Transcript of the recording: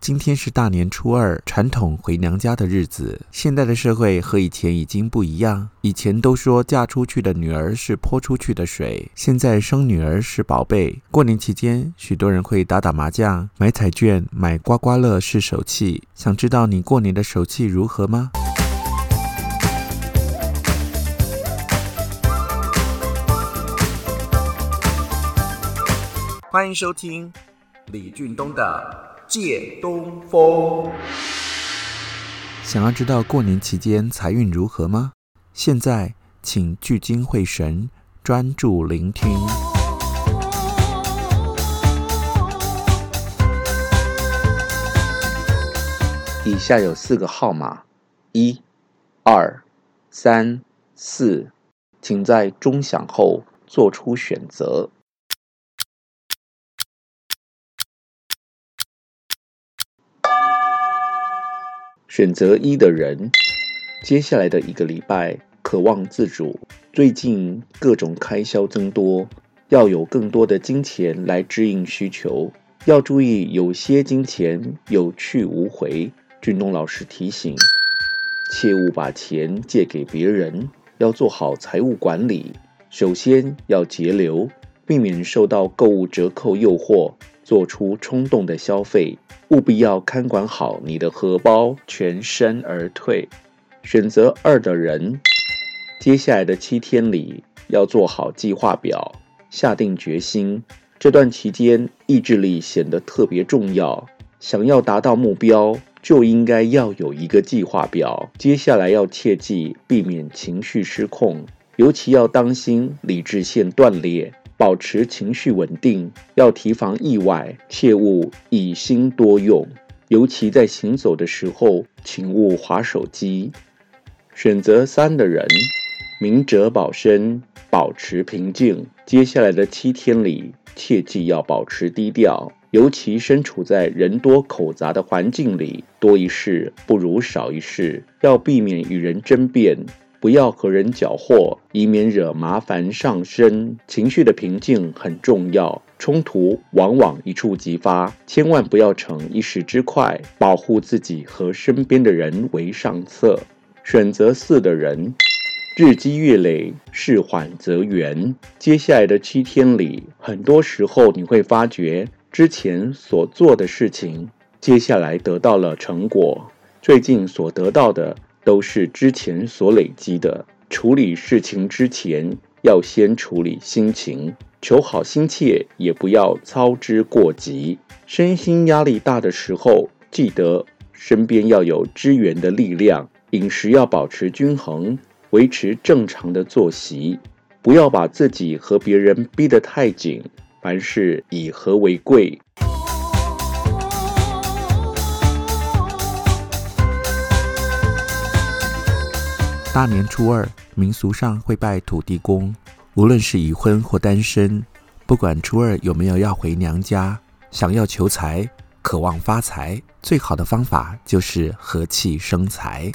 今天是大年初二，传统回娘家的日子。现在的社会和以前已经不一样。以前都说嫁出去的女儿是泼出去的水，现在生女儿是宝贝。过年期间，许多人会打打麻将、买彩券、买刮刮乐试手气。想知道你过年的手气如何吗？欢迎收听李俊东的。借东风。想要知道过年期间财运如何吗？现在请聚精会神，专注聆听。以下有四个号码：一、二、三、四，请在钟响后做出选择。选择一的人，接下来的一个礼拜渴望自主。最近各种开销增多，要有更多的金钱来支应需求。要注意，有些金钱有去无回。俊东老师提醒，切勿把钱借给别人，要做好财务管理。首先要节流，避免受到购物折扣诱惑，做出冲动的消费。务必要看管好你的荷包，全身而退。选择二的人，接下来的七天里要做好计划表，下定决心。这段期间意志力显得特别重要。想要达到目标，就应该要有一个计划表。接下来要切记避免情绪失控，尤其要当心理智线断裂。保持情绪稳定，要提防意外，切勿一心多用。尤其在行走的时候，请勿滑手机。选择三的人，明哲保身，保持平静。接下来的七天里，切记要保持低调。尤其身处在人多口杂的环境里，多一事不如少一事，要避免与人争辩。不要和人搅和，以免惹麻烦上身。情绪的平静很重要，冲突往往一触即发，千万不要逞一时之快。保护自己和身边的人为上策。选择四的人，日积月累，事缓则圆。接下来的七天里，很多时候你会发觉之前所做的事情，接下来得到了成果。最近所得到的。都是之前所累积的。处理事情之前，要先处理心情，求好心切，也不要操之过急。身心压力大的时候，记得身边要有支援的力量。饮食要保持均衡，维持正常的作息，不要把自己和别人逼得太紧。凡事以和为贵。大年初二，民俗上会拜土地公。无论是已婚或单身，不管初二有没有要回娘家，想要求财、渴望发财，最好的方法就是和气生财。